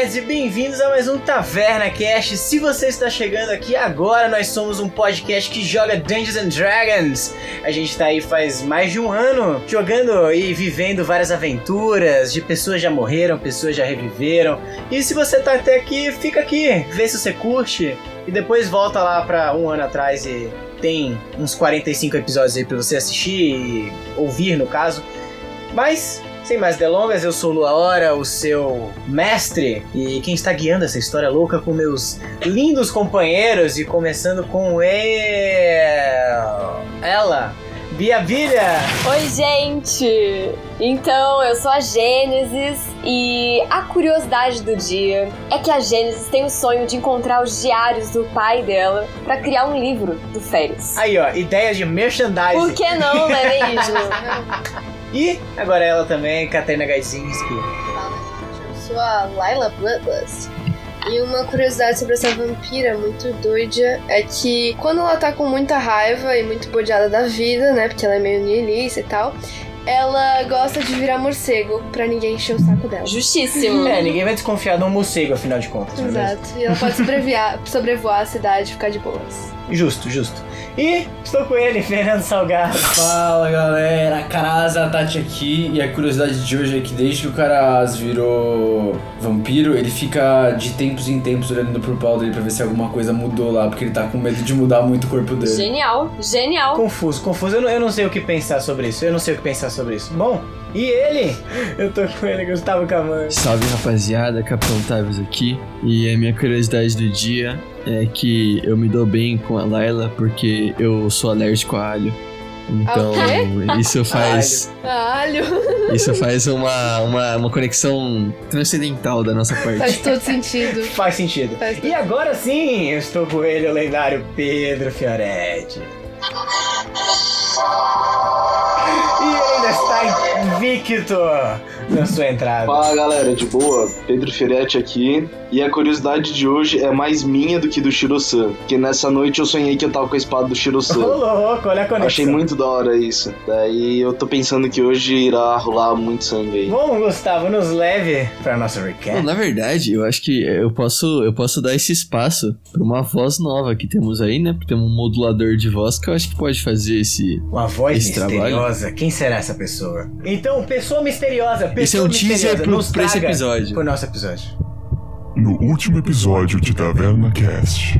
nerds e bem-vindos a mais um Taverna Cast. Se você está chegando aqui agora, nós somos um podcast que joga Dungeons and Dragons. A gente tá aí faz mais de um ano jogando e vivendo várias aventuras de pessoas já morreram, pessoas já reviveram. E se você tá até aqui, fica aqui, vê se você curte e depois volta lá pra um ano atrás e tem uns 45 episódios aí pra você assistir e ouvir no caso. Mas sem mais delongas, eu sou Lua Hora, o seu mestre, e quem está guiando essa história louca com meus lindos companheiros, e começando com ela, Bia Bilha. Oi, gente! Então, eu sou a Gênesis e a curiosidade do dia é que a Gênesis tem o sonho de encontrar os diários do pai dela para criar um livro do Férias. Aí, ó, ideias de merchandising. Por que não, né, mesmo? E agora ela também, Katarina Gaizinski. Eu sou a Laila Bloodlust. E uma curiosidade sobre essa vampira muito doida é que quando ela tá com muita raiva e muito bodeada da vida, né? Porque ela é meio nihilista e tal, ela gosta de virar morcego pra ninguém encher o saco dela. Justíssimo. É, ninguém vai desconfiar de um morcego, afinal de contas. é? Exato. E ela pode sobrevoar a cidade e ficar de boas. Justo, justo. E estou com ele, Fernando Salgado. Fala galera, Carasa Tati aqui e a curiosidade de hoje é que desde que o Caraz virou vampiro, ele fica de tempos em tempos olhando pro pau dele pra ver se alguma coisa mudou lá, porque ele tá com medo de mudar muito o corpo dele. Genial, genial. Confuso, confuso. Eu não, eu não sei o que pensar sobre isso. Eu não sei o que pensar sobre isso. Bom, e ele? Eu tô com ele, Gustavo Camões. Salve rapaziada, Capitão Tavis aqui. E a minha curiosidade do dia é que eu me dou bem com a Layla porque eu sou alérgico a alho. Então, isso faz. Alho! Isso faz uma, uma, uma conexão transcendental da nossa Faz parte. todo sentido. Faz sentido. Faz E agora sim, eu estou com ele, o lendário Pedro Fioretti. Invicto na sua entrada. Fala galera, de boa? Pedro Fioretti aqui. E a curiosidade de hoje é mais minha do que do Shiro-san. Porque nessa noite eu sonhei que eu tava com a espada do Ô Shiro-san. louco, olha a conexão. Achei muito da hora isso. Daí eu tô pensando que hoje irá rolar muito sangue aí. Bom, Gustavo, nos leve pra nossa recap. na verdade, eu acho que eu posso, eu posso dar esse espaço pra uma voz nova que temos aí, né? Porque tem um modulador de voz que eu acho que pode fazer esse. Uma voz Esse trabalho. misteriosa. Quem será essa pessoa? Então, pessoa misteriosa, pessoa Esse é um teaser misteriosa, pro, nos pra esse episódio. Pro nosso episódio. No último episódio de Taverna Cast.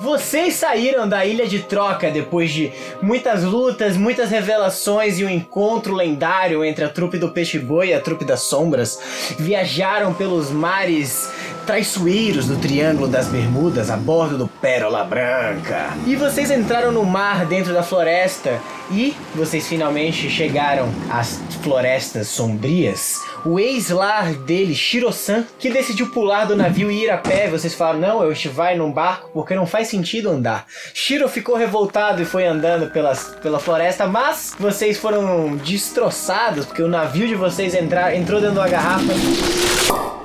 Vocês saíram da ilha de troca depois de muitas lutas, muitas revelações e um encontro lendário entre a trupe do Peixe Boi e a trupe das Sombras. Viajaram pelos mares traiçoeiros do Triângulo das Bermudas a bordo do Pérola Branca. E vocês entraram no mar dentro da floresta e vocês finalmente chegaram às florestas sombrias. O ex-lar dele, Shiro-san, que decidiu pular do navio e ir a pé. Vocês falaram, não, gente vai num barco porque não faz sentido andar. Shiro ficou revoltado e foi andando pelas, pela floresta, mas vocês foram destroçados porque o navio de vocês entrar, entrou dentro da garrafa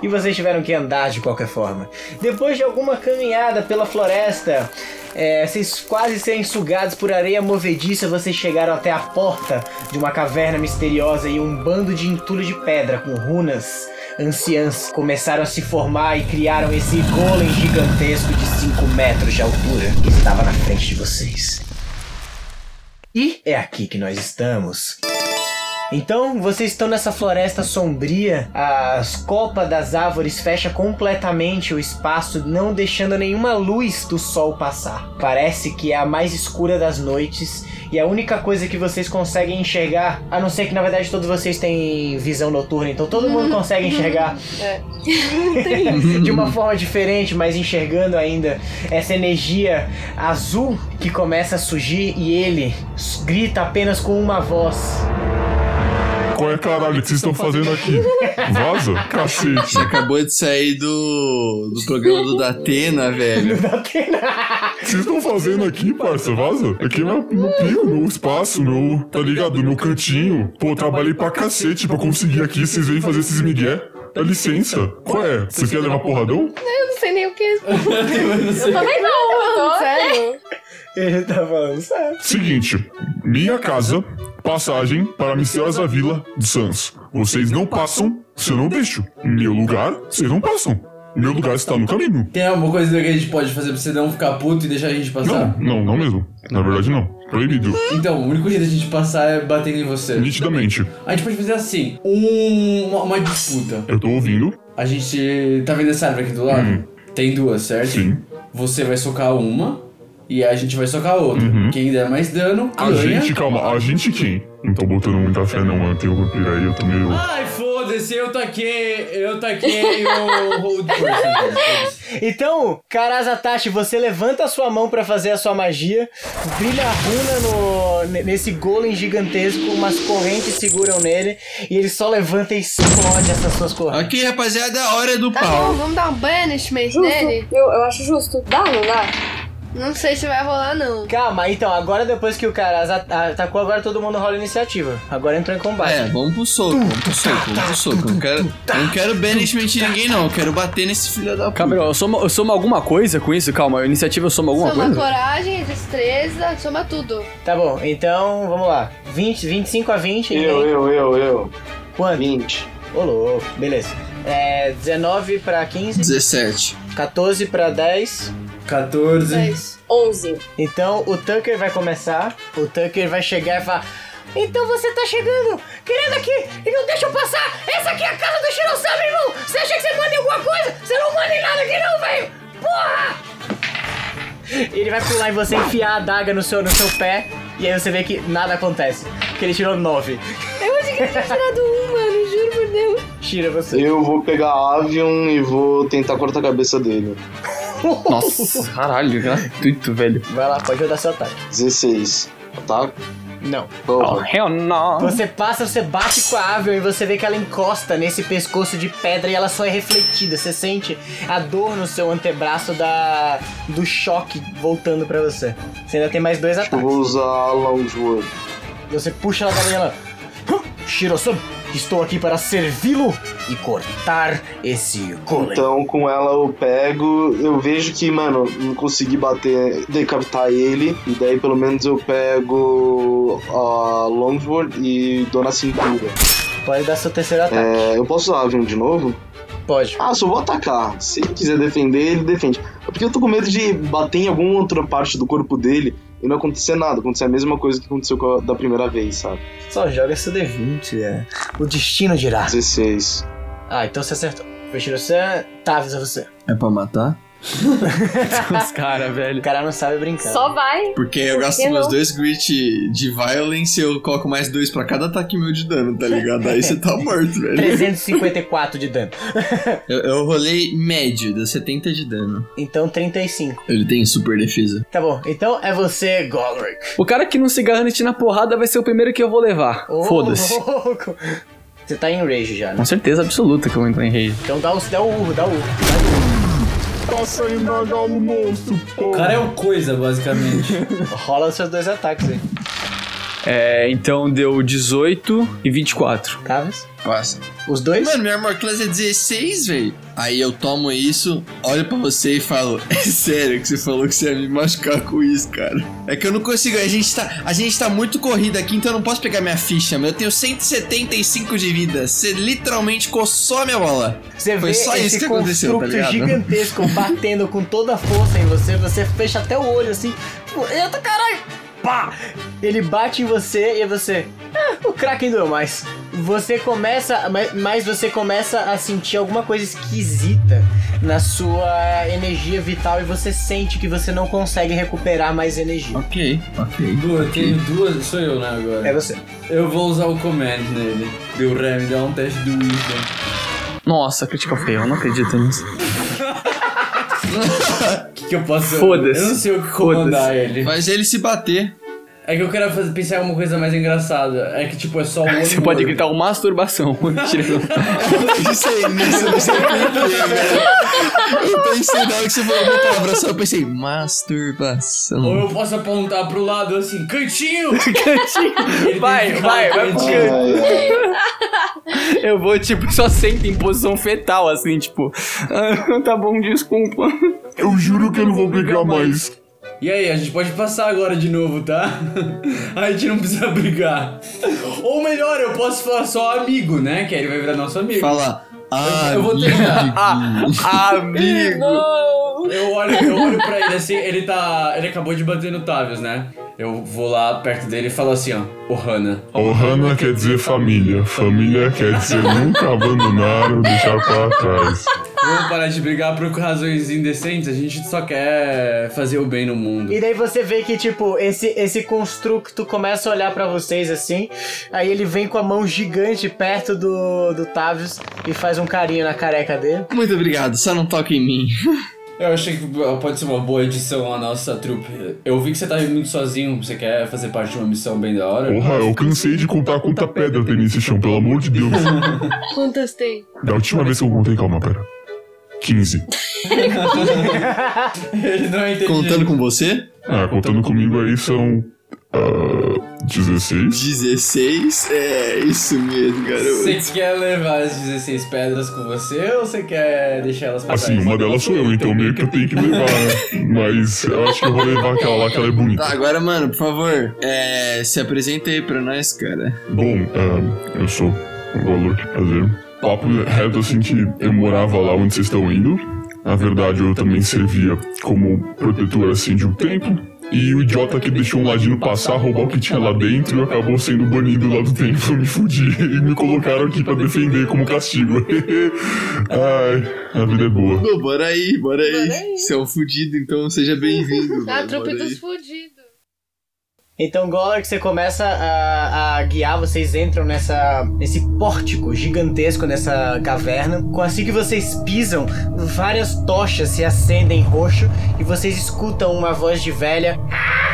e vocês tiveram que andar de qualquer forma. Depois de alguma caminhada pela floresta, é, vocês quase serem sugados por areia movediça, vocês chegaram até a porta de uma caverna misteriosa e um bando de entulho de pedra com runas anciãs começaram a se formar e criaram esse golem gigantesco de 5 metros de altura que estava na frente de vocês. E é aqui que nós estamos. Então, vocês estão nessa floresta sombria, as copas das árvores fecham completamente o espaço, não deixando nenhuma luz do sol passar. Parece que é a mais escura das noites e a única coisa que vocês conseguem enxergar, a não ser que na verdade todos vocês têm visão noturna, então todo mundo consegue enxergar É. de uma forma diferente, mas enxergando ainda essa energia azul que começa a surgir e ele grita apenas com uma voz. Qual é caralho que vocês estão fazendo aqui? Vaza? Cacete. Você acabou de sair do, do programa do Datena, velho. O que vocês estão fazendo aqui, parça? Vaza? Aqui é meu, meu pico, meu espaço, meu. Tá ligado? Meu cantinho. Pô, trabalhei pra cacete pra conseguir aqui. Vocês vêm fazer esses migué. Dá licença. Qual é? Você quer levar porradão? Eu não sei nem o que. Eu também não, eu tô. Sério? Ele tá falando sério. Seguinte, minha casa, passagem para a misteriosa vila de Sans. Vocês não passam você não deixa. Meu lugar, vocês não passam. Meu lugar está no caminho. Tem alguma coisa que a gente pode fazer pra você não ficar puto e deixar a gente Não, passar? não, não mesmo. Na verdade, não. Proibido. Então, o único jeito da gente passar é batendo em você. Nitidamente. A gente pode fazer assim, um- uma, uma disputa. Eu tô ouvindo. A gente. Tá vendo essa árvore aqui do lado? Hum. Tem duas, certo? Sim. Você vai socar uma e a gente vai socar a outra. Uhum. Quem der mais dano, A ganha. gente, calma, a gente quem? Não tô botando muita fé não, eu tenho vampiro aí, eu tô meio... Ai, foda-se, eu taquei. Eu taquei o Hold Person. Então, Karazatashi, você levanta a sua mão pra fazer a sua magia, brilha a runa no, ne- nesse golem gigantesco, umas correntes seguram nele, e ele só levanta e explode essas suas correntes. Ok, rapaziada, a hora do Tá bom, pau. vamos dar um banishment Justo. nele? Eu, eu acho justo. Dá, não dá? Não sei se vai rolar, não. Calma, então, agora depois que o at- atacou, agora todo mundo rola iniciativa. Agora entrou em combate. É, vamos pro soco, vamos pro soco, vamos pro soco. Eu não quero, eu não quero banishment de ninguém, não. Eu quero bater nesse filho da puta. Calma, eu somo, eu somo alguma coisa com isso? Calma, iniciativa eu somo alguma Soma coisa? coragem, destreza, soma tudo. Tá bom, então vamos lá. 20, 25 a 20. Eu, ninguém- eu, eu, eu. Quanto? 20. Ô, louco, beleza. É, 19 pra 15, 17. 14 pra 10. 14. 10. 11. Então o Tucker vai começar. O Tucker vai chegar e falar: Então você tá chegando, querendo aqui e não deixa eu passar? Essa aqui é a casa do Shirosama, irmão! Você acha que você manda em alguma coisa? Você não manda em nada aqui, não, velho! Porra! Ele vai pular em você, enfiar a adaga no seu, no seu pé, e aí você vê que nada acontece. Porque ele tirou 9. Eu achei que ele tinha tirado um, mano, juro por Deus. Tira você. Eu vou pegar a Avion e vou tentar cortar a cabeça dele. Nossa, caralho, gratuito, velho. Vai lá, pode rodar seu ataque. 16. Ataque? Não. Oh, hell no. Você passa, você bate com a Avion e você vê que ela encosta nesse pescoço de pedra e ela só é refletida. Você sente a dor no seu antebraço da do choque voltando pra você. Você ainda tem mais dois Eu ataques. vou usar Longsword. Você puxa ela da manhã ela. "Hum, Shiro-san, estou aqui para servi-lo e cortar esse golem. Então, com ela eu pego, eu vejo que, mano, não consegui bater, decapitar ele, e daí pelo menos eu pego a Longsword e dou na cintura. Pode dar seu terceiro ataque. É, eu posso usar Avion de novo? Pode. Ah, só vou atacar. Se ele quiser defender, ele defende. É porque eu tô com medo de bater em alguma outra parte do corpo dele e não acontecer nada. Acontecer a mesma coisa que aconteceu com a, da primeira vez, sabe? Só joga seu D20, é. O destino dirá. 16. Ah, então você acertou. Foi Shiro-san, tá, avisa você. É pra matar? Os caras, velho. O cara não sabe brincar. Só vai. Porque eu Por gasto meus não? dois grit de violence e eu coloco mais dois pra cada ataque meu de dano, tá ligado? Aí você tá morto, velho. 354 de dano. Eu, eu rolei médio, deu 70 de dano. Então 35. Ele tem super defesa. Tá bom, então é você, Golric. O cara que não se garante na porrada vai ser o primeiro que eu vou levar. Ô, Foda-se. Você tá em rage já, né? Com certeza absoluta que eu vou entrar em rage. Então dá o, dá o urro, dá o urro. Tá saindo a galo monstro, pô. O cara é o coisa, basicamente. Rola os seus dois ataques aí. É, então deu 18 e 24. Caves? Passa. Os dois? Mano, minha armor class é 16, velho. Aí eu tomo isso, olho pra você e falo: É sério que você falou que você ia me machucar com isso, cara? É que eu não consigo. A gente tá, a gente tá muito corrida aqui, então eu não posso pegar minha ficha, mas eu tenho 175 de vida. Você literalmente coçou a minha bola. Você Foi vê só esse isso que aconteceu, tá construto ligado? gigantesco batendo com toda a força em você, você fecha até o olho assim, tipo, eita caralho! Pá! Ele bate em você e você. Ah, o Kraken doeu mais. Você começa. mas- Mas você começa a sentir alguma coisa esquisita na sua energia vital e você sente que você não consegue recuperar mais energia. Ok, ok. Du, eu tenho duas. Sou eu, né, agora? É você. Eu vou usar o command nele. Deu ré, me dá um teste do Wisdom. Nossa, critical fail, eu não acredito nisso. O que, que eu posso Foda-se. Eu não sei o que comandar ele. Faz ele se bater. É que eu quero fazer, pensar em alguma coisa mais engraçada. É que, tipo, é só o olho Você pode gritar uma masturbação. Isso aí, nisso eu não sei porquê, velho. Eu pensei na hora que você falou uma palavra só, eu pensei, Ou masturbação. eu posso apontar pro lado assim, cantinho! Ele Vai, vai, vai pro cantinho. Eu vou, tipo, só sento em posição fetal, assim, tipo. "Ah, tá bom, desculpa. Eu juro que eu não vou brigar mais. E aí, a gente pode passar agora de novo, tá? a gente não precisa brigar. Ou melhor, eu posso falar só amigo, né? Que aí ele vai virar nosso amigo. Fala. Ah, eu vou tentar. Ah, amigo. Eu olho, eu olho pra ele assim, ele tá. Ele acabou de bater no Tavius, né? Eu vou lá perto dele e falo assim, ó, Ohana. Ohana quer dizer família. Família quer dizer nunca abandonar ou deixar para trás. Vamos parar de brigar por razões indecentes, a gente só quer fazer o bem no mundo. E daí você vê que, tipo, esse, esse construto começa a olhar pra vocês assim. Aí ele vem com a mão gigante perto do, do Tavius e faz um carinho na careca dele. Muito obrigado, só não toque em mim. Eu achei que pode ser uma boa edição a nossa trupe. Eu vi que você tá muito sozinho, você quer fazer parte de uma missão bem da hora? Porra, eu cansei de contar quanta pedra tem nesse chão, pelo amor de Deus. Quantas tem? Da última vez que eu contei, calma, pera. 15. Ele não entendeu. Contando com você? Ah, contando comigo aí são. ah, 16. 16? É, isso mesmo, garoto. Você quer levar as 16 pedras com você ou você quer deixar elas pra Assim, uma delas sou eu, então meio que eu tenho que levar, né? Mas eu acho que eu vou levar aquela lá, que ela é bonita. Tá, agora, mano, por favor, é, se apresenta aí pra nós, cara. Bom, ah, eu sou o Valor, que prazer. Papo reto assim que eu morava lá onde vocês estão indo. Na verdade, eu também servia como protetor assim de um templo. E o idiota que deixou um ladino passar, roubar o que tinha lá dentro, acabou sendo banido lá do templo. Me fudi e me colocaram aqui pra defender como castigo. Ai, a vida é boa. Pô, bora aí, bora aí. Bora aí. Você é um fudido, então seja bem-vindo. A bora aí. dos fudidos. Então, Golar, que você começa a, a guiar, vocês entram nessa, nesse pórtico gigantesco, nessa caverna. Assim que vocês pisam, várias tochas se acendem roxo e vocês escutam uma voz de velha. Finalmente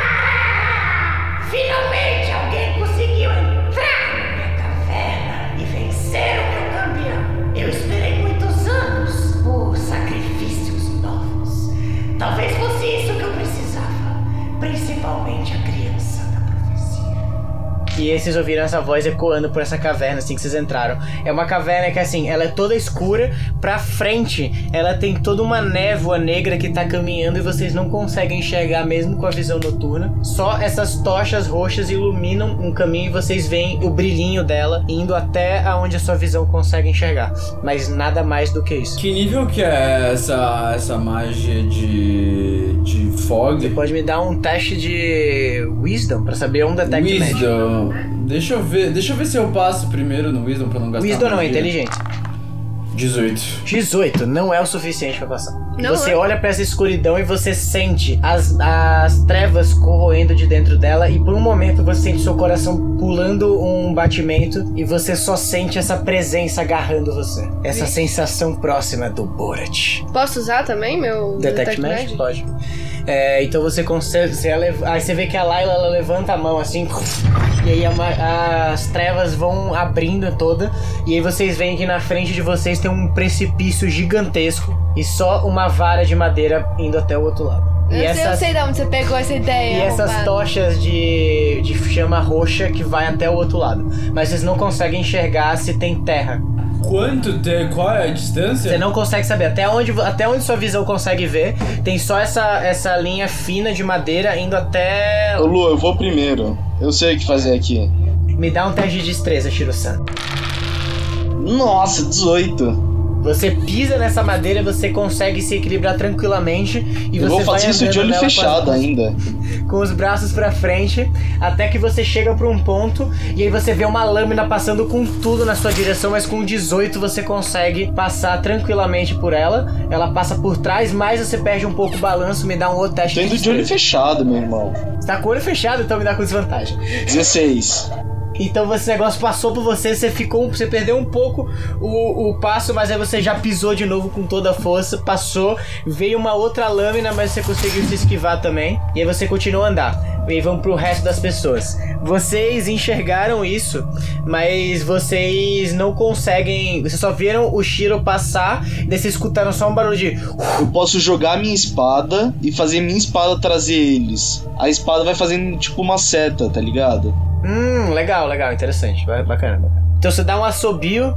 E aí vocês ouviram essa voz ecoando por essa caverna assim que vocês entraram. É uma caverna que assim, ela é toda escura, pra frente ela tem toda uma névoa negra que tá caminhando e vocês não conseguem enxergar mesmo com a visão noturna. Só essas tochas roxas iluminam um caminho e vocês veem o brilhinho dela indo até aonde a sua visão consegue enxergar. Mas nada mais do que isso. Que nível que é essa, essa magia de. de fog? Você pode me dar um teste de Wisdom pra saber um detect magic. Deixa eu ver. Deixa eu ver se eu passo primeiro no Wisdom pra não gastar. Wisdom não, é inteligência. 18. 18 não é o suficiente pra passar. Não você é. olha pra essa escuridão e você sente as, as trevas corroendo de dentro dela e por um momento você sente seu coração pulando um batimento e você só sente essa presença agarrando você. Essa sensação próxima do Borat. Posso usar também meu Detect Magic? Pode. É, então você consegue. Você leva- aí você vê que a Layla ela levanta a mão assim. E aí a as trevas vão abrindo toda. E aí vocês veem que na frente de vocês tem um precipício gigantesco. E só uma vara de madeira indo até o outro lado. E Eu, sei, eu essas, sei de onde você pegou essa ideia. e essas tochas de, de chama roxa que vai até o outro lado. Mas vocês não conseguem enxergar se tem terra. Quanto tem. Qual é a distância? Você não consegue saber. Até onde, até onde sua visão consegue ver, tem só essa, essa linha fina de madeira indo até. Ô Lu, eu vou primeiro. Eu sei o que fazer aqui. Me dá um teste de destreza, Shiro-san. Nossa, 18. Você pisa nessa madeira, você consegue se equilibrar tranquilamente e Eu você vou vai fazer isso de olho nela com as- fechado ainda. com os braços pra frente, até que você chega pra um ponto e aí você vê uma lâmina passando com tudo na sua direção, mas com 18 você consegue passar tranquilamente por ela. Ela passa por trás, mas você perde um pouco o balanço, me dá um outro teste Tô indo de olho fechado, meu irmão. Você tá com o olho fechado, então me dá com desvantagem. 16. Então esse negócio passou por você, você ficou, você perdeu um pouco o, o passo, mas aí você já pisou de novo com toda a força, passou, veio uma outra lâmina, mas você conseguiu se esquivar também, e aí você continuou a andar. E vamos pro resto das pessoas. Vocês enxergaram isso, mas vocês não conseguem. Vocês só viram o Shiro passar, e daí vocês escutaram só um barulho de. Eu posso jogar minha espada e fazer minha espada trazer eles. A espada vai fazendo tipo uma seta, tá ligado? Hum, legal, legal, interessante. Ba- Bacana, bacana. Então você dá um assobio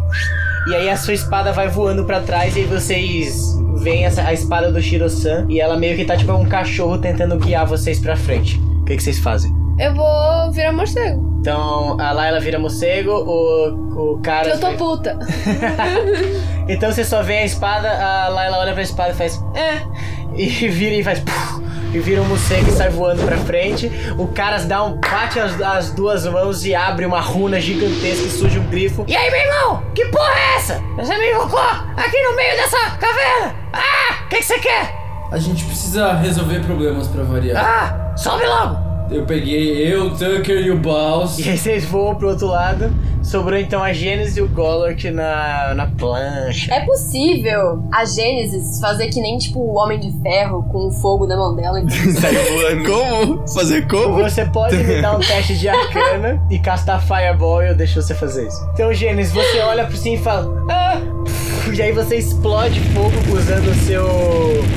E aí a sua espada vai voando pra trás e aí vocês veem essa, a espada do Shiro-san e ela meio que tá tipo um cachorro tentando guiar vocês pra frente. O que, que vocês fazem? Eu vou virar morcego. Então a Layla vira morcego, o, o cara. Eu tô puta. Então você só vê a espada, a Layla olha pra espada e faz. É. E vira e faz. puf, E vira um morcego e sai voando pra frente. O cara dá um. bate as, as duas mãos e abre uma runa gigantesca e surge um grifo. E aí, meu irmão? Que porra é essa? Você me invocou aqui no meio dessa caverna? Ah! O que que você quer? A gente precisa resolver problemas pra variar. Ah! Sobe logo! Eu peguei eu, o Tucker e o Baus. E aí vocês voam pro outro lado. Sobrou então a Gênesis e o Golork na, na plancha. É possível a Gênesis fazer que nem tipo o Homem de Ferro com o fogo na mão dela. Como? Fazer como? Você pode me dar um teste de arcana e castar Fireball e eu deixo você fazer isso. Então, Gênesis, você olha por cima e fala. Ah! E aí você explode fogo usando o seu.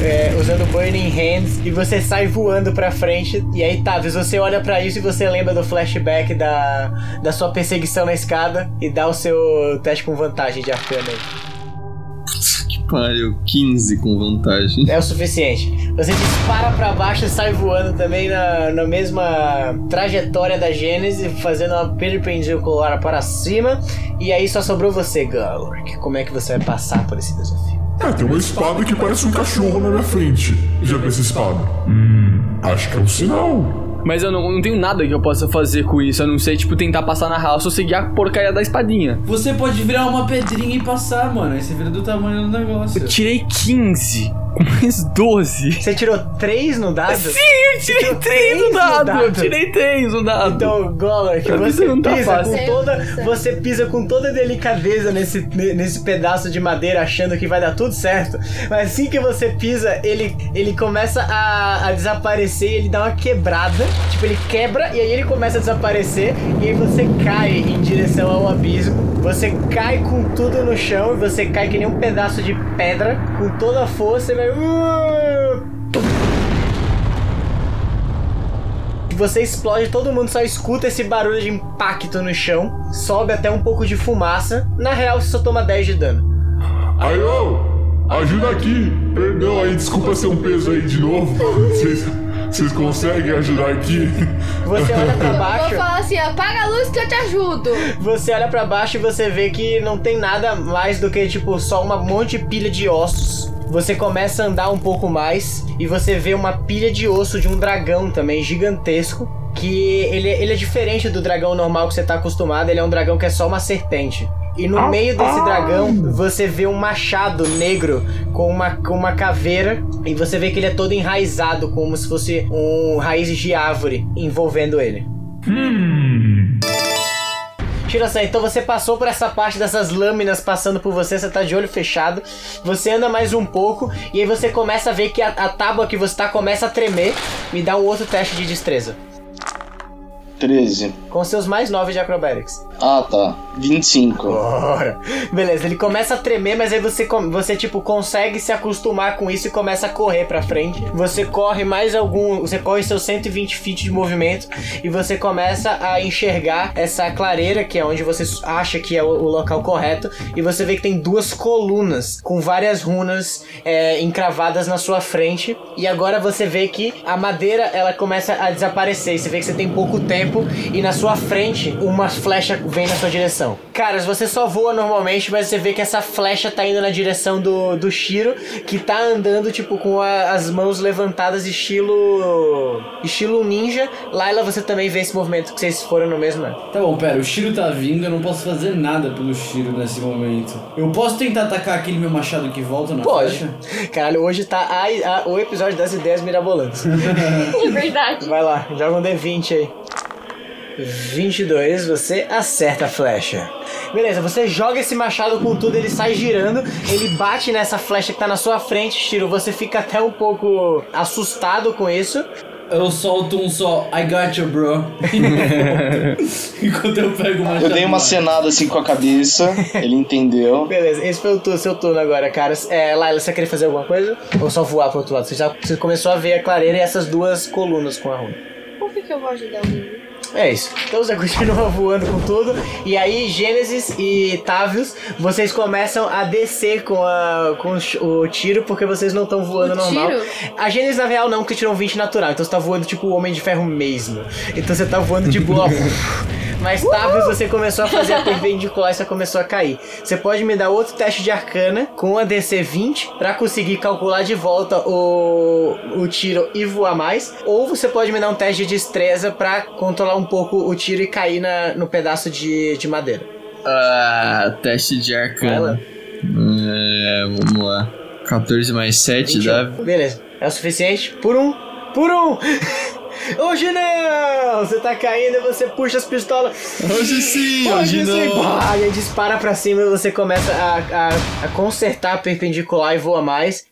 é, usando Burning Hands e você sai voando pra frente. E aí, Tavis, você olha pra isso e você lembra do flashback da, da sua perseguição na escada e dá o seu teste com vantagem de arcana aí. Pariu. 15 com vantagem. É o suficiente. Você dispara pra baixo e sai voando também na, na mesma trajetória da Gênesis, fazendo uma perpendicular para cima. E aí só sobrou você, Galork. Como é que você vai passar por esse desafio? É, tem uma espada que parece um cachorro na minha frente. Já vi essa espada? Hum, acho que é um sinal. Mas eu não, não tenho nada que eu possa fazer com isso, a não ser, tipo, tentar passar na raça ou seguir a porcaria da espadinha. Você pode virar uma pedrinha e passar, mano. Aí você vira do tamanho do negócio. Eu tirei 15 com mais 12. Você tirou 3 no dado? Sim, eu tirei 3 no dado. Eu tirei 3 no dado. Então, Golork, A vida você não tá pisa fácil. com toda, você pisa com toda delicadeza nesse, nesse pedaço de madeira, achando que vai dar tudo certo. Mas assim que você pisa, ele, ele começa a, a desaparecer, ele dá uma quebrada, tipo ele quebra e aí ele começa a desaparecer e aí você cai em direção ao abismo. Você cai com tudo no chão e você cai que nem um pedaço de pedra com toda a força e vai. uh, Você explode, todo mundo só escuta esse barulho de impacto no chão, sobe até um pouco de fumaça. Na real, você só toma 10 de dano. Aí, ô, ajuda aqui. Perdão aí, desculpa ser um peso aí de novo. Vocês, vocês conseguem ajudar aqui? Você olha pra Vou baixo, falar assim, apaga a luz que eu te ajudo. você olha para baixo e você vê que não tem nada mais do que tipo só uma monte de pilha de ossos. Você começa a andar um pouco mais e você vê uma pilha de osso de um dragão também gigantesco. Que ele, ele é diferente do dragão normal que você tá acostumado, ele é um dragão que é só uma serpente. E no meio desse dragão, você vê um machado negro com uma, com uma caveira. E você vê que ele é todo enraizado, como se fosse um raízes de árvore envolvendo ele. Shiro-san, então você passou por essa parte dessas lâminas passando por você, você tá de olho fechado. Você anda mais um pouco e aí você começa a ver que a, a tábua que você tá começa a tremer. Me dá um outro teste de destreza. 13. Com seus mais 9 de acrobatics. Ah, tá. 25. Bora. Beleza, ele começa a tremer, mas aí você, você tipo, consegue se acostumar com isso e começa a correr pra frente. Você corre mais algum. Você corre seus 120 feet de movimento e você começa a enxergar essa clareira, que é onde você acha que é o, o local correto. E você vê que tem duas colunas com várias runas é, encravadas na sua frente. E agora você vê que a madeira ela começa a desaparecer. Você vê que você tem pouco tempo e na sua frente uma flecha vem na sua direção. Caras, você só voa normalmente, mas você vê que essa flecha tá indo na direção do, do Shiro, que tá andando, tipo, com a- as mãos levantadas, estilo. estilo ninja. Laila, você também vê esse movimento que vocês foram no mesmo. né? Tá bom, pera, o Shiro tá vindo, eu não posso fazer nada pelo Shiro nesse momento. Eu posso tentar atacar aquele meu machado que volta na Pode. flecha? Caralho, hoje tá a- a- o episódio das ideias mirabolantes. É verdade. Vai lá, joga um D20 aí. 22, você acerta a flecha. Beleza, você joga esse machado com tudo, ele sai girando, ele bate nessa flecha que tá na sua frente, Shiro. Você fica até um pouco assustado com isso. Eu solto um só, I got you, bro. Enquanto eu pego o machado. Eu dei uma cenada assim com a cabeça, ele entendeu. Beleza, esse foi o tu- seu turno agora, cara. É, Laila, você quer fazer alguma coisa? Ou só voar pro outro lado? Você já você começou a ver a clareira e essas duas colunas com a runa. Por que, que eu vou ajudar o menino? É isso. Então você continua voando com tudo. E aí, Gênesis e Távios, vocês começam a descer com, a, com o tiro, porque vocês não estão voando O normal. tiro? A Gênesis, na real, não, porque tirou um 20 natural. Então você tá voando tipo o Homem de Ferro mesmo. Então você tá voando de boa. Mas Távios, você começou a fazer a perpendicular e você começou a cair. Você pode me dar outro teste de arcana com a DC 20 pra conseguir calcular de volta o, o tiro e voar mais. Ou você pode me dar um teste de destreza pra controlar um pouco o tiro e cair na, no pedaço de, de madeira. Ah, teste de arcana. É, vamos lá. 14 mais 7 dá. Beleza. É o suficiente? Por um. Por um! Hoje não! Você tá caindo e você puxa as pistolas. Hoje sim, hoje sim! não. Pá, e aí dispara pra cima e você começa a, a, a consertar a perpendicular e voa mais.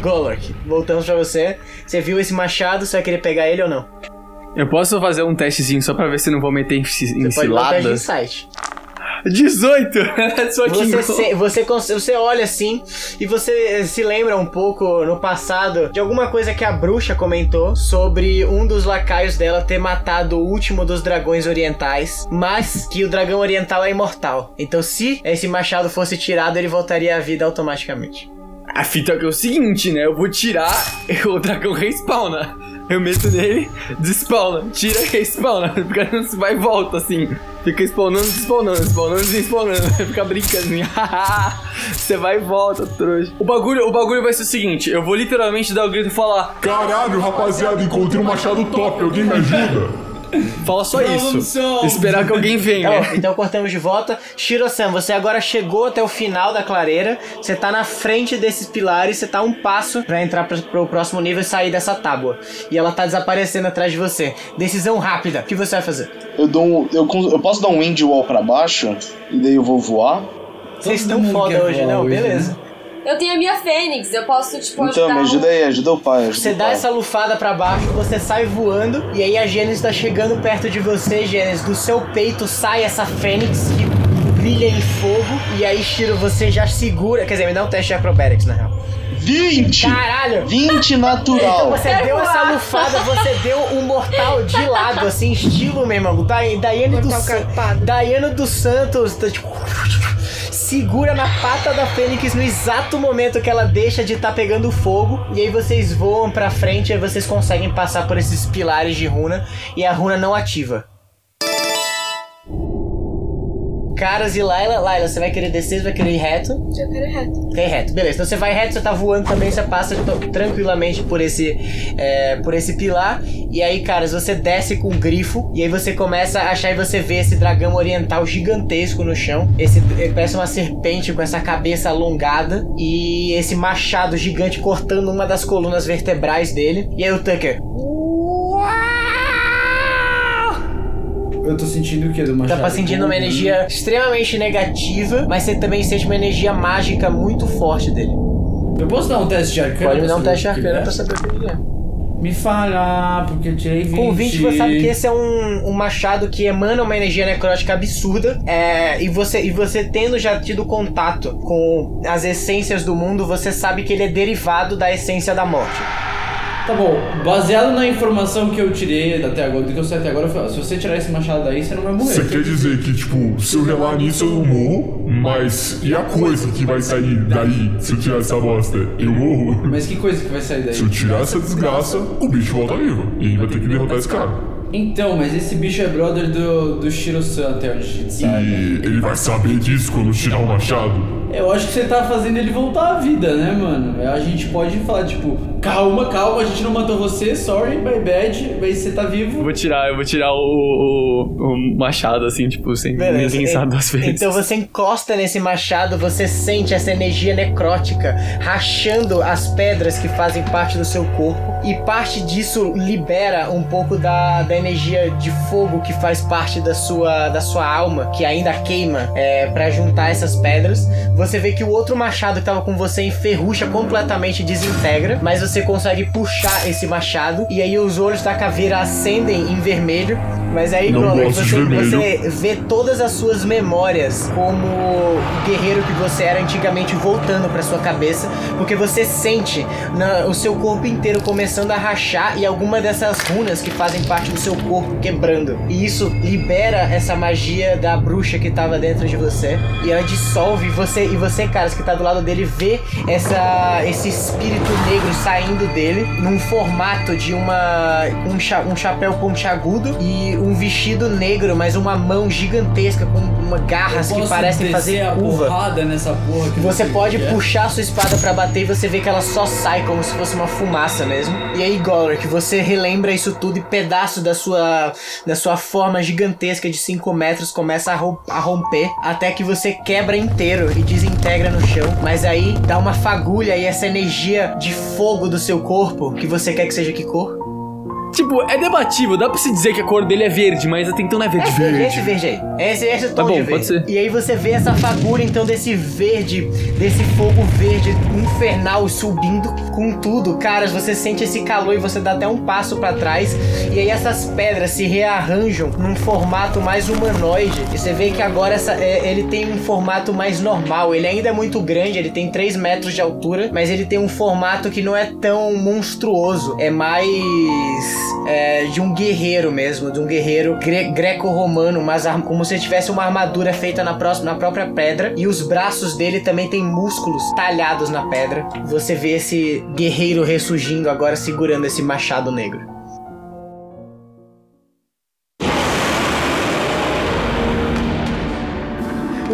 Golork, voltamos pra você. Você viu esse machado, você vai querer pegar ele ou não? Eu posso fazer um testezinho só pra ver se não vou meter em, em Você pode dar um teste de insight. 18! Só que Você, se- você, você olha assim e você se lembra um pouco no passado de alguma coisa que a bruxa comentou sobre um dos lacaios dela ter matado o último dos dragões orientais, mas que o dragão oriental é imortal. Então, se esse machado fosse tirado, ele voltaria à vida automaticamente. A fita é é o seguinte, né? Eu vou tirar, o dragão respawna. Eu meto nele, despawna. Tira, respawna. Fica não se vai e volta, assim. Fica spawnando, despawnando, spawnando, despawnando. Fica brincando assim. Você vai e volta, trouxa. O bagulho, o bagulho vai ser o seguinte: eu vou literalmente dar o grito e falar. Caralho, rapaziada, encontrei um machado top, alguém me ajuda? Fala só isso. Esperar que alguém venha. Então, então cortamos de volta. Shiro-san, você agora chegou até o final da clareira. Você tá na frente desses pilares. Você tá um passo pra entrar pra, pro próximo nível e sair dessa tábua. E ela tá desaparecendo atrás de você. Decisão rápida. O que você vai fazer? Eu dou um, eu, eu posso dar um wind wall pra baixo e daí eu vou voar? Vocês estão foda hoje, não? hoje, Beleza. Eu tenho a minha Fênix, eu posso, tipo, ajudar. Então, me ajuda o- aí, ajuda o pai. Ajuda Você o dá pai. essa lufada pra baixo, você sai voando, e aí a Gênesis tá chegando perto de você, Gênesis. Do seu peito sai essa fênix que brilha em fogo, e aí, Shiro, você já segura. Quer dizer, me dá um teste de acrobatics, na real. 20! Caralho! 20 Então natural! você deu essa lufada, você deu um mortal de lado, assim, estilo, meu irmão. Da, Daiane do. Daiane dos Santos, tá, tipo, segura na pata da Fênix no exato momento que ela deixa de estar pegando fogo. E aí vocês voam pra frente e aí vocês conseguem passar por esses pilares de runa e a runa não ativa. Caras e Laila, Laila, você vai querer descer, você vai querer ir reto? Eu quero ir reto. Quer ir reto, beleza. Então você vai reto, você tá voando também, você passa tranquilamente por esse, é, por esse pilar. E aí, caras, você desce com o grifo. E aí você começa a achar e você vê esse dragão oriental gigantesco no chão. Esse ele parece uma serpente com essa cabeça alongada. E esse machado gigante cortando uma das colunas vertebrais dele. E aí o Tucker. Eu tô sentindo o que do Tá machado? pra sentindo uma energia extremamente negativa, mas você também sente uma energia mágica muito forte dele. Eu posso dar um teste de arcana? Pode me dar um teste de arcana é? pra saber o que ele é. Me fala, porque eu tirei 20. Com 20 você sabe que esse é um, um machado que emana uma energia necrótica absurda. É, e, você, e você tendo já tido contato com as essências do mundo, você sabe que ele é derivado da essência da morte. Tá bom, baseado na informação que eu tirei até agora, do que eu sei até agora, se você tirar esse machado daí, você não vai morrer. Você quer dizer que, tipo, se eu relar nisso eu não morro, mas e a coisa que vai sair daí se eu tirar essa bosta? Eu morro? Mas que coisa que vai sair daí? Se eu tirar essa desgraça, o bicho volta vivo. E vai ter que derrotar esse cara. Então, mas esse bicho é brother do, do Shiro-san, até onde a gente E sabe. ele vai saber disso quando tirar o machado. Eu acho que você tá fazendo ele voltar à vida, né, mano? A gente pode falar, tipo, calma, calma, a gente não matou você, sorry, my bad, mas você tá Eu vivo. vou tirar, eu vou tirar o, o, o machado, assim, tipo, sem Beleza. nem pensar duas vezes. Então você encosta nesse machado, você sente essa energia necrótica rachando as pedras que fazem parte do seu corpo. E parte disso libera um pouco da, da energia de fogo que faz parte da sua, da sua alma, que ainda queima, é, para juntar essas pedras. Você vê que o outro machado que tava com você enferrucha completamente desintegra, mas você consegue puxar esse machado e aí os olhos da caveira acendem em vermelho. Mas aí, Não Gollum, gosto de você, você vê todas as suas memórias como o guerreiro que você era antigamente voltando pra sua cabeça, porque você sente na- o seu corpo inteiro começando a rachar e alguma dessas runas que fazem parte do seu corpo quebrando. E isso libera essa magia da bruxa que tava dentro de você e ela dissolve e você e você, caras, que tá do lado dele vê essa esse espírito negro saindo dele num formato de uma um, cha- um chapéu pontiagudo e um vestido negro, mas uma mão gigantesca com uma garras que parecem fazer a curva. nessa porra que Você pode quer? puxar sua espada pra bater e você vê que ela só sai como se fosse uma fumaça mesmo. E aí, Golrick, você relembra isso tudo e pedaço da sua da sua forma gigantesca de 5 metros começa a, rom- a romper até que você quebra inteiro e desintegra no chão. Mas aí dá uma fagulha e essa energia de fogo do seu corpo, que você quer que seja que cor? Tipo, é debatível, dá pra se dizer que a cor dele é verde, mas até então não é verde. Esse, esse verde aí. Esse, esse tom Tá bom, de verde. pode ser. E aí você vê essa fagulha, então, desse verde, desse fogo verde infernal subindo com tudo. Caras, você sente esse calor e você dá até um passo pra trás. E aí essas pedras se rearranjam num formato mais humanoide. E você vê que agora essa, é, ele tem um formato mais normal. Ele ainda é muito grande, ele tem 3 metros de altura, mas ele tem um formato que não é tão monstruoso. É mais é, de um guerreiro mesmo, de um guerreiro gre- greco-romano, mas como se tivesse uma armadura feita na, próxima, na própria pedra. E os braços dele também tem músculos talhados na pedra. Você vê esse guerreiro ressurgindo agora segurando esse machado negro.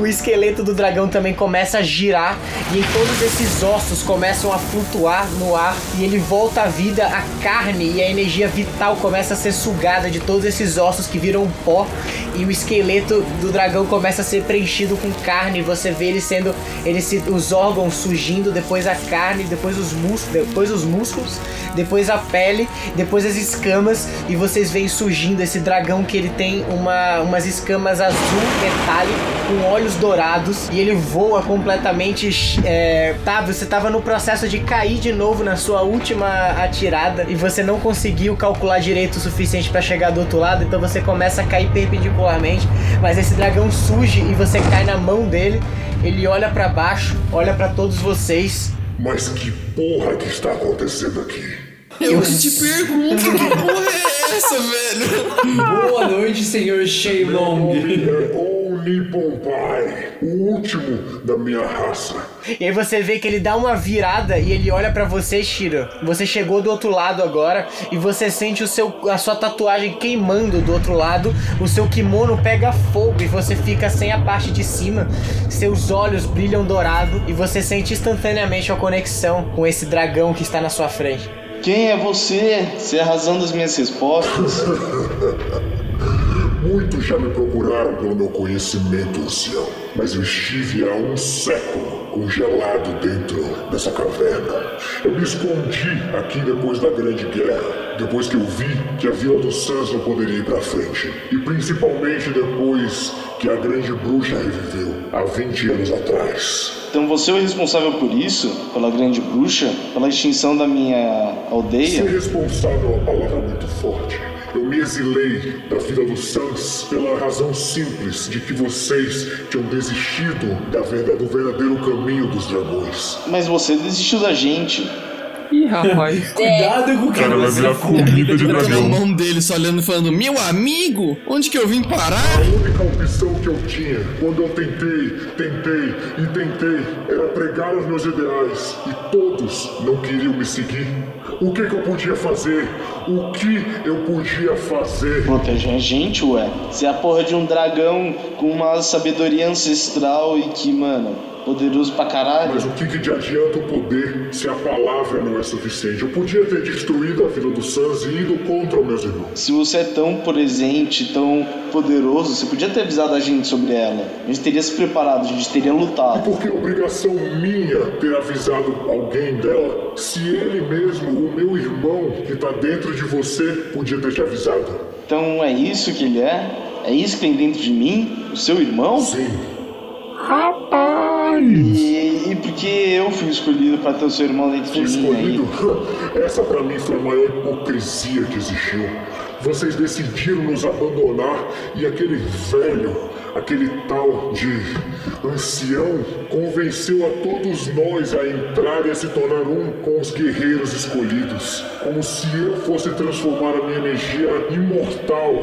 O esqueleto do dragão também começa a girar e todos esses ossos começam a flutuar no ar e ele volta à vida, a carne e a energia vital começa a ser sugada de todos esses ossos que viram pó e o esqueleto do dragão começa a ser preenchido com carne, você vê ele sendo ele se, os órgãos surgindo, depois a carne, depois os músculos, depois os músculos, depois a pele, depois as escamas e vocês veem surgindo esse dragão que ele tem uma, umas escamas azul metálico com olhos dourados e ele voa completamente. É, tá, você tava no processo de cair de novo na sua última atirada e você não conseguiu calcular direito o suficiente para chegar do outro lado, então você começa a cair perpendicularmente. Mas esse dragão surge e você cai na mão dele. Ele olha para baixo, olha para todos vocês. Mas que porra que está acontecendo aqui? Eu te pergunto, que porra é essa, velho? Boa noite, senhor Shenlong. O Nippon Pai, o último da minha raça. E aí você vê que ele dá uma virada e ele olha pra você, Shiro. Você chegou do outro lado agora e você sente o seu, a sua tatuagem queimando do outro lado. O seu kimono pega fogo e você fica sem a parte de cima. Seus olhos brilham dourado e você sente instantaneamente a conexão com esse dragão que está na sua frente. Quem é você? Você é a razão das minhas respostas? Muitos já me procuraram pelo meu conhecimento, ancião, mas eu estive há um século congelado dentro dessa caverna. Eu me escondi aqui depois da Grande Guerra, depois que eu vi que a Vila dos Sans não poderia ir pra frente, e principalmente depois que a Grande Bruxa reviveu há 20 anos atrás. Então você é o responsável por isso? Pela grande bruxa? Pela extinção da minha Ser aldeia? responsável é uma palavra muito forte. Eu me exilei da vida dos Sans pela razão simples de que vocês tinham desistido da verdade, do verdadeiro caminho dos dragões. Mas você desistiu da gente. Ih, rapaz. Cuidado com o que Cara, vai virar comida de dragão. mão dele, só olhando e falando, meu amigo, onde que eu vim parar? A única opção que eu tinha, quando eu tentei, tentei e tentei, era pregar os meus ideais. E todos não queriam me seguir. O que, que eu podia fazer? O que eu podia fazer? Proteger a gente, ué. Você é a porra de um dragão com uma sabedoria ancestral e que, mano, poderoso pra caralho. Mas o que, que de adianta o poder se a palavra não é suficiente? Eu podia ter destruído a Vila dos Sans e ido contra os meus irmãos. Se você é tão presente, tão poderoso, você podia ter avisado a gente sobre ela. A gente teria se preparado, a gente teria E lutado. por que é obrigação minha ter avisado alguém dela? Se ele mesmo, o meu irmão que tá dentro de você, podia ter te avisado. Então é isso que ele é? É isso que tem dentro de mim? O seu irmão? Sim. Rapaz, E, e porque eu fui escolhido pra ter o seu irmão dentro de mim. Escolhido? aí. Essa pra mim foi a maior hipocrisia que existiu. Vocês decidiram nos abandonar e aquele velho, aquele tal de ancião, convenceu a todos nós a entrar e a se tornar um com os guerreiros escolhidos. Como se eu fosse transformar a minha energia imortal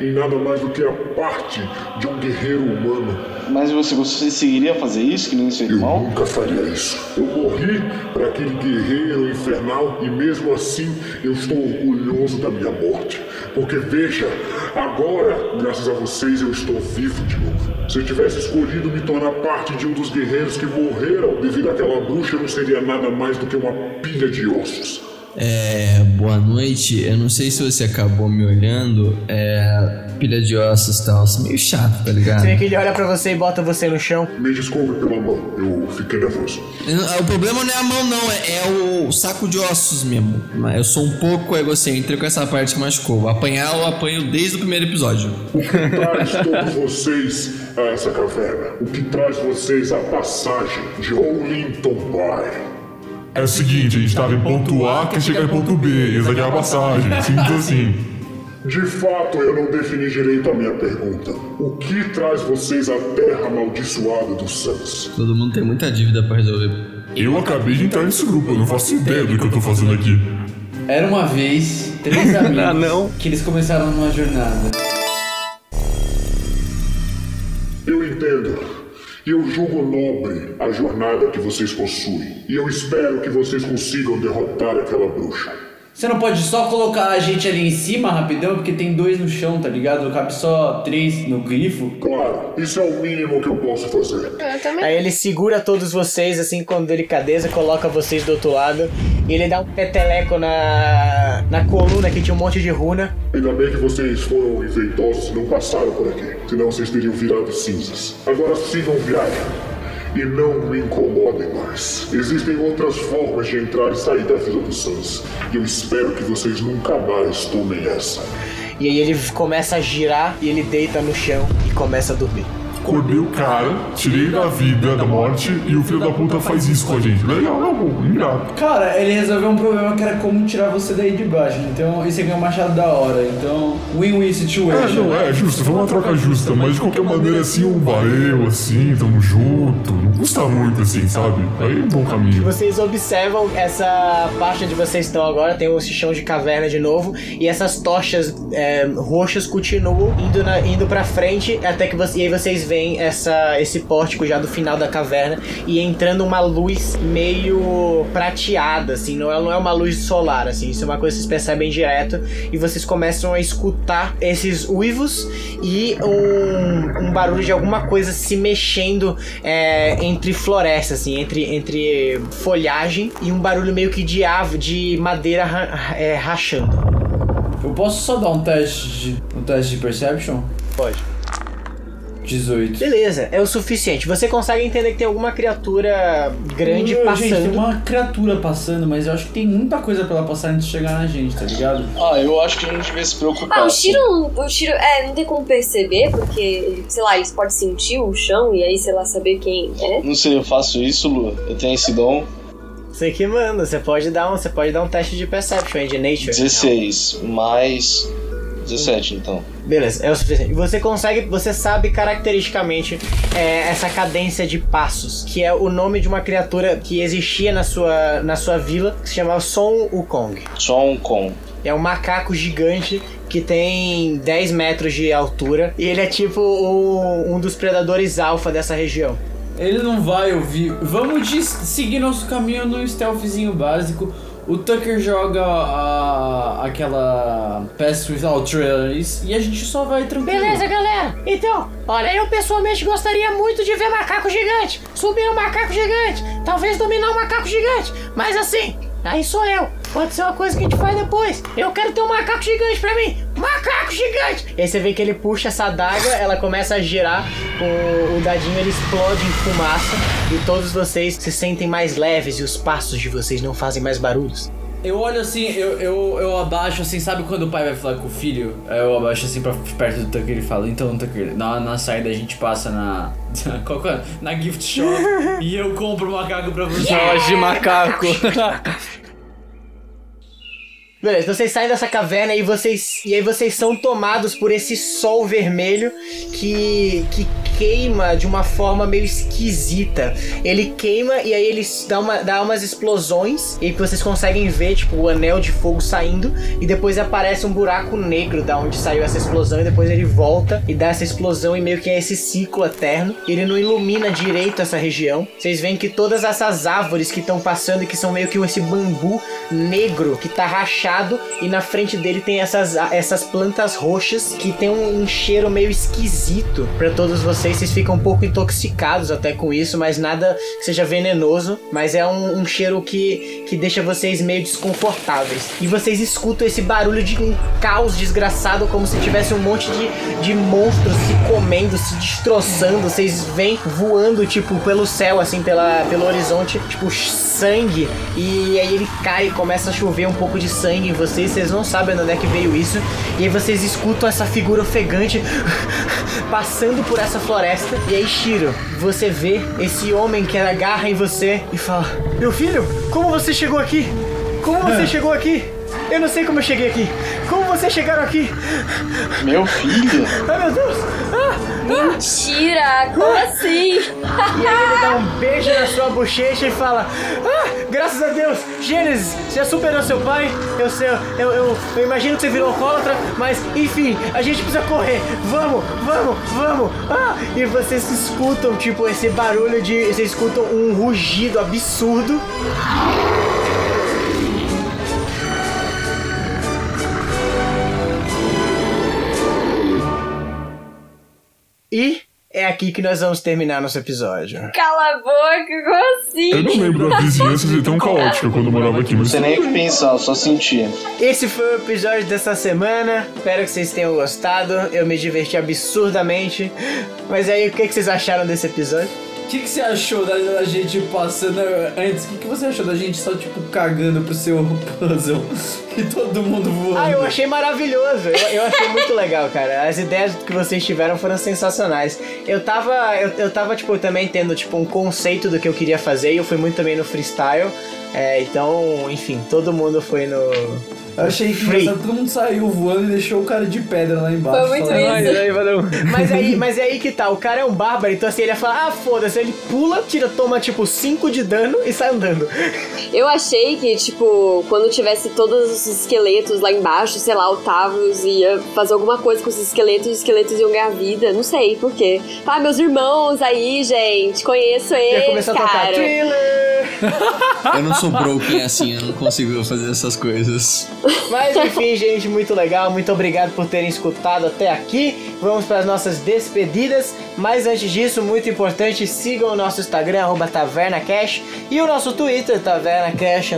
em nada mais do que a parte de um guerreiro humano. Mas você conseguiria fazer isso, que nem seu Eu irmão? nunca faria isso. Eu morri para aquele guerreiro infernal e mesmo assim eu estou orgulhoso da minha morte. Porque veja, agora, graças a vocês, eu estou vivo de. Se eu tivesse escolhido me tornar parte de um dos guerreiros que morreram devido àquela bruxa, eu não seria nada mais do que uma pilha de ossos. É, boa noite. Eu não sei se você acabou me olhando. É, pilha de ossos e tal. Meio chato, tá ligado? Você vê que ele olha pra você e bota você no chão. Me desculpe pela mão, eu fiquei nervoso. O problema não é a mão, não, é, é o saco de ossos mesmo. Mas Eu sou um pouco egocêntrico, essa parte que machucou. Apanhar eu apanho desde o primeiro episódio. O que traz todos vocês a essa caverna? O que traz vocês à passagem de Olinton Bay? É o seguinte, a gente tava em ponto A, quer chegar em ponto B, essa aqui é a passagem, simples assim. De fato, eu não defini direito a minha pergunta. O que traz vocês à terra amaldiçoada dos Suns? Todo mundo tem muita dívida pra resolver. Eu acabei de entrar nesse grupo, eu não faço ideia do que eu tô fazendo aqui. Era uma vez três amigos Ah, não. que eles começaram numa jornada. Eu entendo. Eu julgo nobre a jornada que vocês possuem. E eu espero que vocês consigam derrotar aquela bruxa. Você não pode só colocar a gente ali em cima rapidão, porque tem dois no chão, tá ligado? Cabe só três no grifo. Claro, isso é o mínimo que eu posso fazer. Eu também. Aí ele segura todos vocês, assim, com delicadeza, coloca vocês do outro lado. E ele dá um peteleco na, na coluna que tinha um monte de runa. Ainda bem que vocês foram enfeitosos e não passaram por aqui. Senão vocês teriam virado cinzas. Agora sigam viagem. E não me incomodem mais. Existem outras formas de entrar e sair da Vila dos Suns. E eu espero que vocês nunca mais tomem essa. E aí ele começa a girar e ele deita no chão e começa a dormir. Acordei o cara, tirei da vida, da morte, e o filho da puta faz isso com a gente. Legal, não, bom, irado. Cara, ele resolveu um problema que era como tirar você daí de baixo. Então, esse aqui é um machado da hora. Então, win-win É, situation. não, é justo, foi uma troca justa, mas de qualquer maneira, assim, um valeu, assim, tamo junto, não custa muito, assim, sabe? Aí é um bom caminho. Vocês observam essa parte onde vocês estão agora, tem esse chão de caverna de novo, e essas tochas é, roxas continuam indo, na, indo pra frente, até que você, e aí vocês veem essa, esse pórtico já do final da caverna, e entrando uma luz meio prateada, assim, não é, não é uma luz solar, assim, isso é uma coisa que vocês percebem direto, e vocês começam a escutar esses uivos e um, um barulho de alguma coisa se mexendo é, entre floresta, assim, entre, entre folhagem e um barulho meio que de ave, de madeira ra- é, rachando. Eu posso só dar um teste de, um teste de perception? Pode. 18. Beleza, é o suficiente. Você consegue entender que tem alguma criatura grande Meu, passando. Gente, tem uma criatura passando, mas eu acho que tem muita coisa pra ela passar antes de chegar na gente, tá ligado? Ah, eu acho que a gente devia se preocupar. Ah, o assim. tiro, o tiro, é, não tem como perceber, porque, sei lá, eles podem sentir o chão e aí, sei lá, saber quem é. Não sei, eu faço isso, Lu. Eu tenho esse dom. Você que manda, você pode dar um, você pode dar um teste de perception de nature. 16 mais 17, então. Beleza, é o suficiente. E Você consegue, você sabe caracteristicamente é, essa cadência de passos, que é o nome de uma criatura que existia na sua, na sua vila, que se chamava Son Wukong. Um com. É um macaco gigante que tem 10 metros de altura e ele é tipo o- um dos predadores alfa dessa região. Ele não vai ouvir. Vamos de seguir nosso caminho no stealthzinho básico. O Tucker joga a, aquela Pass Without Trails e a gente só vai tranquilo. Beleza, galera. Então, olha, eu pessoalmente gostaria muito de ver macaco gigante. Subir um macaco gigante. Talvez dominar um macaco gigante. Mas assim, aí sou eu. Pode ser uma coisa que a gente faz depois. Eu quero ter um macaco gigante pra mim. Macaco gigante! E aí você vê que ele puxa essa adaga, ela começa a girar, o, o dadinho ele explode em fumaça e todos vocês se sentem mais leves e os passos de vocês não fazem mais barulhos. Eu olho assim, eu, eu, eu abaixo assim, sabe quando o pai vai falar com o filho? Eu abaixo assim pra perto do Tucker e falo, então Tucker, na, na saída a gente passa na. qual que é? Na gift shop e eu compro um macaco pra você. Voz de macaco. Beleza, então vocês saem dessa caverna e vocês e aí vocês são tomados por esse sol vermelho que que queima de uma forma meio esquisita. Ele queima e aí ele dá, uma, dá umas explosões e vocês conseguem ver tipo o anel de fogo saindo e depois aparece um buraco negro da onde saiu essa explosão e depois ele volta e dá essa explosão e meio que é esse ciclo eterno. Ele não ilumina direito essa região. Vocês veem que todas essas árvores que estão passando que são meio que esse bambu negro que tá rachado e na frente dele tem essas, essas plantas roxas que tem um, um cheiro meio esquisito para todos vocês. Vocês ficam um pouco intoxicados até com isso, mas nada que seja venenoso. Mas é um, um cheiro que, que deixa vocês meio desconfortáveis. E vocês escutam esse barulho de um caos desgraçado, como se tivesse um monte de, de monstros se comendo, se destroçando. Vocês vêm voando, tipo, pelo céu, assim, pela, pelo horizonte, tipo, sangue. E aí ele cai começa a chover um pouco de sangue em vocês, vocês não sabem de onde é que veio isso. E aí vocês escutam essa figura ofegante passando por essa floresta. E aí, Shiro, você vê esse homem que agarra em você e fala: Meu filho, como você chegou aqui? Como você chegou aqui? Eu não sei como eu cheguei aqui. Como vocês chegaram aqui? Meu filho? Ai meu Deus! Ah, Mentira! Como assim? E aí ele dá um beijo na sua bochecha e fala: Ah, graças a Deus, Gênesis, você superou seu pai. Eu sei, eu, eu, eu imagino que você virou alcoólatra, mas enfim, a gente precisa correr. Vamos, vamos, vamos. Ah, e vocês escutam, tipo, esse barulho de. Vocês escutam um rugido absurdo. E é aqui que nós vamos terminar nosso episódio. Cala a boca, como assim? Eu não lembro da vizinhança ser tão caótica quando eu morava aqui, Não mas sei nem o que pensar, só sentir. Esse foi o episódio dessa semana. Espero que vocês tenham gostado. Eu me diverti absurdamente. Mas aí, o que vocês acharam desse episódio? O que, que você achou da, da gente passando antes? O que, que você achou da gente só, tipo, cagando pro seu puzzle e todo mundo voando? Ah, eu achei maravilhoso. Eu, eu achei muito legal, cara. As ideias que vocês tiveram foram sensacionais. Eu tava, eu, eu tava, tipo, também tendo, tipo, um conceito do que eu queria fazer e eu fui muito também no freestyle. É, então, enfim, todo mundo foi no. Eu achei que todo mundo saiu voando e deixou o cara de pedra lá embaixo. Foi muito falando, isso. Mas aí, valeu. Mas aí, mas é aí que tá, o cara é um bárbaro, então assim, ele ia falar, ah, foda-se, ele pula, tira, toma tipo 5 de dano e sai andando. Eu achei que, tipo, quando tivesse todos os esqueletos lá embaixo, sei lá, o Tavros ia fazer alguma coisa com os esqueletos, os esqueletos iam ganhar vida, não sei por quê. Ah, meus irmãos aí, gente, conheço Ia eles, começar a tocar cara. thriller. Eu não sou broken assim, eu não consigo fazer essas coisas. Mas enfim, gente, muito legal. Muito obrigado por terem escutado até aqui. Vamos para as nossas despedidas. Mas antes disso, muito importante, sigam o nosso Instagram, arroba TavernaCash, e o nosso Twitter, TavernaCash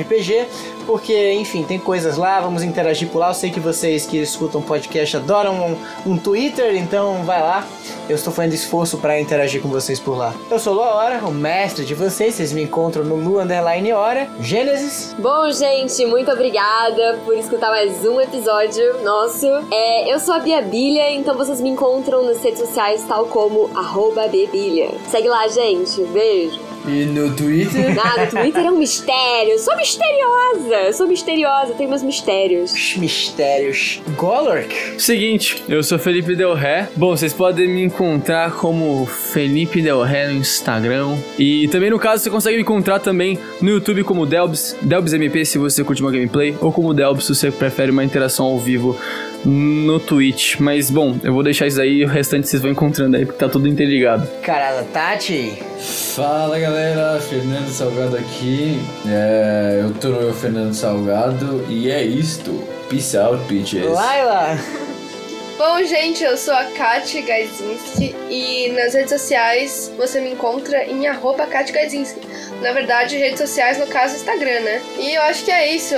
RPG, porque, enfim, tem coisas lá, vamos interagir por lá. Eu sei que vocês que escutam podcast adoram um, um Twitter, então vai lá. Eu estou fazendo esforço para interagir com vocês por lá. Eu sou Lua Hora, o mestre de vocês. Vocês me encontram no Lu Underline Hora, Gênesis. Bom, gente, muito obrigada por escutar mais um episódio nosso. É, eu sou a Bia Bilha, então vocês me encontram nas redes sociais, tal como arroba Bebilha. Segue lá, gente. Beijo. E no Twitter? Ah, no Twitter é um mistério. Eu sou misteriosa. Eu sou misteriosa, tenho meus mistérios. Os Mistérios. Golork. Seguinte, eu sou Felipe Del Ré. Bom, vocês podem me encontrar como Felipe Del Ré no Instagram. E também, no caso, você consegue me encontrar também no YouTube como Delbs, Delbs MP se você curte uma gameplay, ou como Delbs se você prefere uma interação ao vivo no Twitch. Mas, bom, eu vou deixar isso aí e o restante vocês vão encontrando aí, porque tá tudo interligado. Carada, Tati. Fala galera, Fernando Salgado aqui. É, eu tô no Fernando Salgado e é isto. Peace out, bitches. Laila. Bom, gente, eu sou a Kati Gaizinski e nas redes sociais você me encontra em arroba Kati Gaizinski. Na verdade, redes sociais, no caso, Instagram, né? E eu acho que é isso.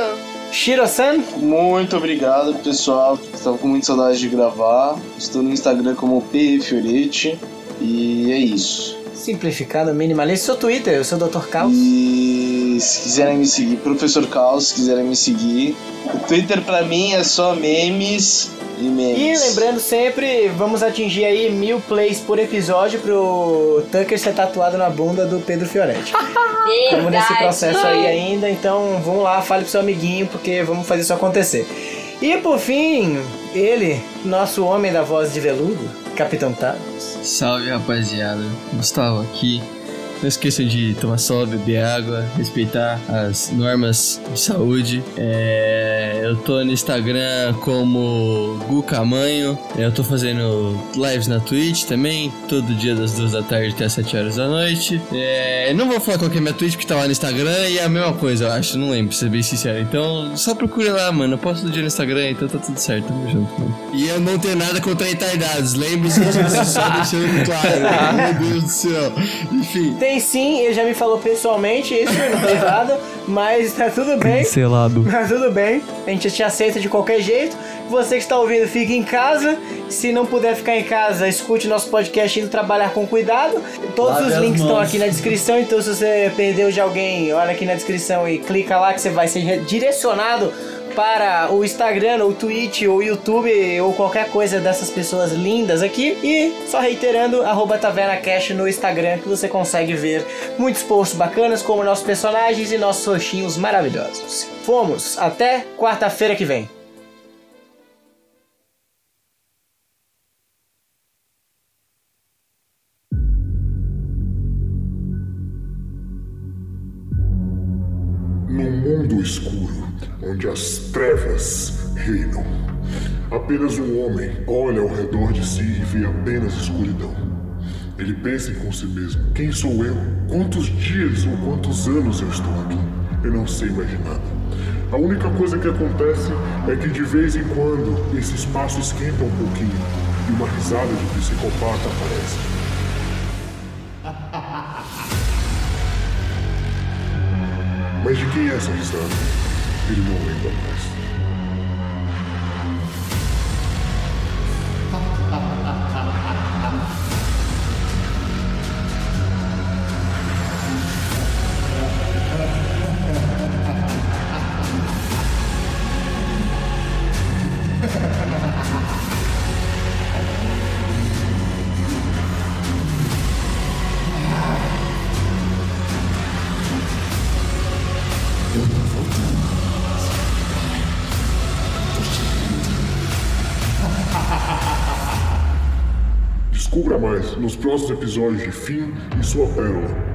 Shiro-san. Muito obrigado, pessoal. Estava com muita saudade de gravar. Estou no Instagram como P Fioretti. E é isso. Simplificado, minimalista. Seu Twitter, eu sou o Dr. Caos. E se quiserem me seguir, Professor Caos, se quiserem me seguir. O Twitter pra mim é só memes e memes. E lembrando sempre, vamos atingir aí mil plays por episódio pro Tucker ser tatuado na bunda do Pedro Fioretti. Estamos nesse processo aí ainda, então vamos lá, fale pro seu amiguinho, porque vamos fazer isso acontecer. E por fim, ele, nosso homem da voz de veludo, Capitão Thanos. Salve rapaziada, Gustavo aqui. Não esqueçam de tomar sol, beber água, respeitar as normas de saúde. É, eu tô no Instagram como Gu Camanho. Eu tô fazendo lives na Twitch também, todo dia das duas da tarde até as 7 horas da noite. É, não vou falar qual que é minha Twitch, porque tá lá no Instagram e é a mesma coisa, eu acho, não lembro, pra ser bem sincero. Então, só procura lá, mano. Eu posto todo dia no Instagram, então tá tudo certo, tamo junto, mano. E eu não tenho nada contra retardados, lembre-se disso, só deixando claro. Meu Deus do céu. Enfim. Tem sim, ele já me falou pessoalmente, isso não tem nada, mas tá tudo bem. Selado. Tá tudo bem, a gente te aceita de qualquer jeito. Você que está ouvindo, fique em casa. Se não puder ficar em casa, escute nosso podcast indo trabalhar com cuidado. Todos Lave os links estão aqui na descrição, então se você perdeu de alguém, olha aqui na descrição e clica lá que você vai ser direcionado para o Instagram, ou Twitch, ou YouTube, ou qualquer coisa dessas pessoas lindas aqui. E só reiterando, arroba Taverna Cash no Instagram, que você consegue ver muitos posts bacanas, como nossos personagens e nossos roxinhos maravilhosos. Fomos, até quarta-feira que vem. Num mundo escuro, onde as trevas reinam, apenas um homem olha ao redor de si e vê apenas escuridão. Ele pensa com si mesmo: quem sou eu? Quantos dias ou quantos anos eu estou aqui? Eu não sei mais de nada. A única coisa que acontece é que de vez em quando esse espaço esquenta um pouquinho e uma risada de psicopata aparece. Mas de quem é essa risada? Mais nos próximos episódios de Fim e Sua Pérola.